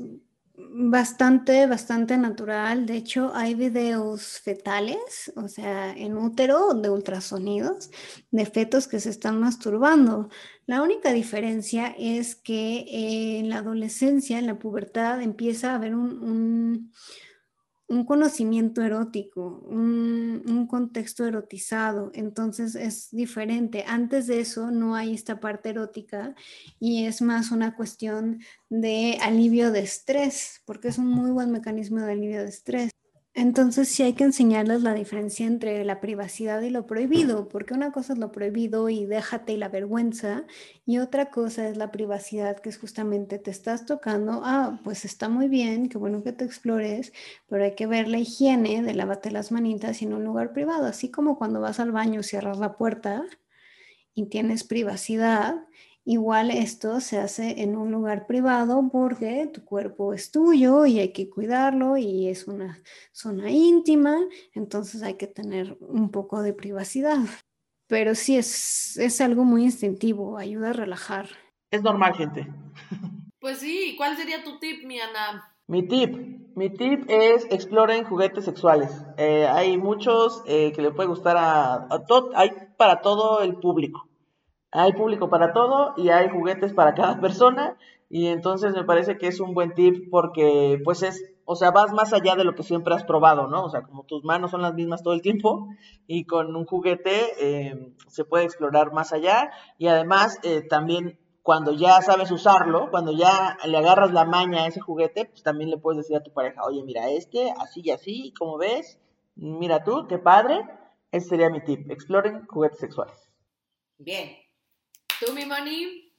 Speaker 4: bastante, bastante natural. De hecho, hay videos fetales, o sea, en útero de ultrasonidos de fetos que se están masturbando. La única diferencia es que en la adolescencia, en la pubertad, empieza a haber un, un conocimiento erótico, un, un, contexto erotizado, entonces es diferente. Antes de eso no hay esta parte erótica y es más una cuestión de alivio de estrés, porque es un muy buen mecanismo de alivio de estrés. Entonces sí hay que enseñarles la diferencia entre la privacidad y lo prohibido, porque una cosa es lo prohibido y déjate y la vergüenza, y otra cosa es la privacidad, que es justamente te estás tocando, ah, pues está muy bien, qué bueno que te explores, pero hay que ver la higiene de lavarte las manitas en un lugar privado, así como cuando vas al baño, cierras la puerta y tienes privacidad, Igual esto se hace en un lugar privado porque tu cuerpo es tuyo y hay que cuidarlo y es una zona íntima, entonces hay que tener un poco de privacidad. Pero sí es, es algo muy instintivo, ayuda a relajar.
Speaker 2: Es normal, gente.
Speaker 3: Pues sí, ¿cuál sería tu tip, mi Ana?
Speaker 2: Mi tip, mi tip es exploren juguetes sexuales. Eh, hay muchos eh, que le puede gustar a, a todo, hay para todo el público. Hay público para todo y hay juguetes para cada persona. Y entonces me parece que es un buen tip porque pues es, o sea, vas más allá de lo que siempre has probado, ¿no? O sea, como tus manos son las mismas todo el tiempo y con un juguete eh, se puede explorar más allá. Y además eh, también cuando ya sabes usarlo, cuando ya le agarras la maña a ese juguete, pues también le puedes decir a tu pareja, oye, mira este, así y así, como ves, mira tú, qué padre, ese sería mi tip, exploren juguetes sexuales.
Speaker 1: Bien,
Speaker 3: ¿Tú, mi Moni?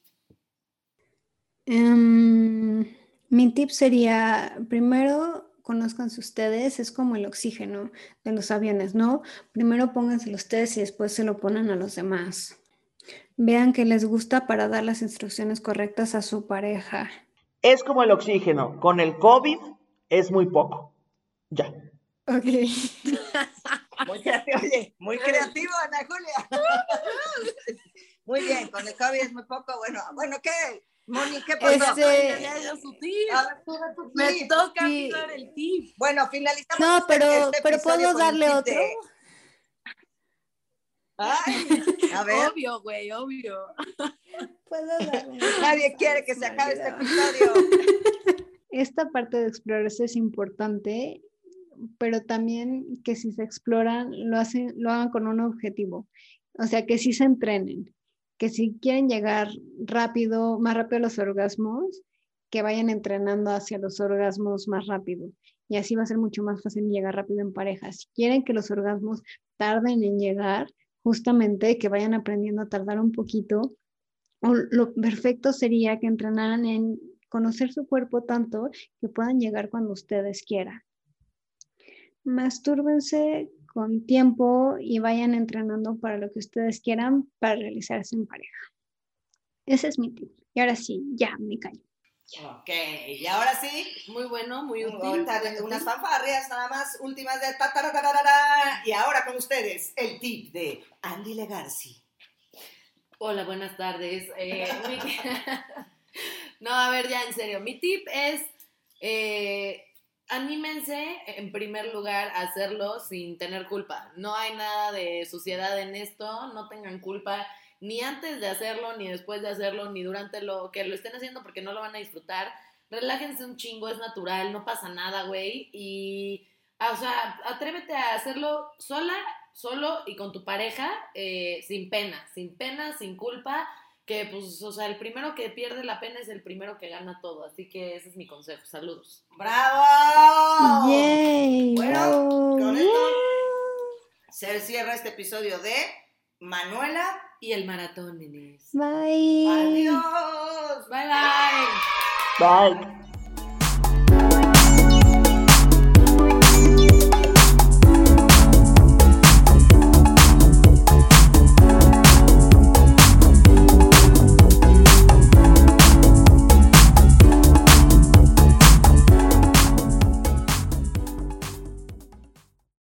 Speaker 4: Um, mi tip sería, primero, conózcanse ustedes, es como el oxígeno de los aviones, ¿no? Primero pónganselo ustedes y después se lo ponen a los demás. Vean qué les gusta para dar las instrucciones correctas a su pareja.
Speaker 2: Es como el oxígeno, con el COVID es muy poco. Ya.
Speaker 4: Ok.
Speaker 1: muy creativo, oye, muy creativo, Ana Julia. Muy bien, con el COVID es muy poco, bueno, bueno, ¿qué? Moni, ¿qué pasó?
Speaker 5: Este-
Speaker 3: Me
Speaker 1: tip.
Speaker 3: toca a mí
Speaker 4: Sí.
Speaker 3: dar el tip.
Speaker 1: Bueno, finalizamos.
Speaker 4: No, pero,
Speaker 1: este
Speaker 4: pero puedo darle otro.
Speaker 1: de- Ay, a ver,
Speaker 3: Obvio, güey, obvio.
Speaker 4: Puedo darle.
Speaker 1: nadie quiere que se acabe este episodio.
Speaker 4: Esta parte de explorarse es importante, pero también que si se exploran, lo, hacen, lo hagan con un objetivo. O sea, que sí se entrenen, que si quieren llegar rápido, más rápido a los orgasmos, que vayan entrenando hacia los orgasmos más rápido. Y así va a ser mucho más fácil llegar rápido en pareja. Si quieren que los orgasmos tarden en llegar, justamente que vayan aprendiendo a tardar un poquito. O lo perfecto sería que entrenaran en conocer su cuerpo tanto que puedan llegar cuando ustedes quieran. Mastúrbense con tiempo y vayan entrenando para lo que ustedes quieran para realizarse en pareja. Ese es mi tip. Y ahora sí, ya me callo.
Speaker 1: Ok, y ahora sí,
Speaker 3: Muy bueno, muy útil.
Speaker 1: ahorita unas fanfarrias nada más últimas de ta, ta, ta, ta, ta, ta, ta. y ahora con ustedes el tip de Andy Legarci.
Speaker 3: Hola, buenas tardes. Eh, mi- no, a ver, ya en serio. Mi tip es, eh, anímense en primer lugar a hacerlo sin tener culpa. No hay nada de suciedad en esto, no tengan culpa ni antes de hacerlo, ni después de hacerlo, ni durante lo que lo estén haciendo porque no lo van a disfrutar. Relájense un chingo, es natural, no pasa nada, güey. Y, ah, o sea, atrévete a hacerlo sola, solo y con tu pareja, eh, sin pena, sin pena, sin culpa. Que, pues, o sea, el primero que pierde la pena es el primero que gana todo. Así que ese es mi consejo. Saludos.
Speaker 1: ¡Bravo!
Speaker 4: ¡Yay!
Speaker 1: Bueno,
Speaker 4: ¡Wow!
Speaker 1: con esto se cierra este episodio de Manuela.
Speaker 3: Y el maratón, nenes.
Speaker 4: Bye.
Speaker 1: Adiós.
Speaker 3: Bye, bye.
Speaker 2: Bye.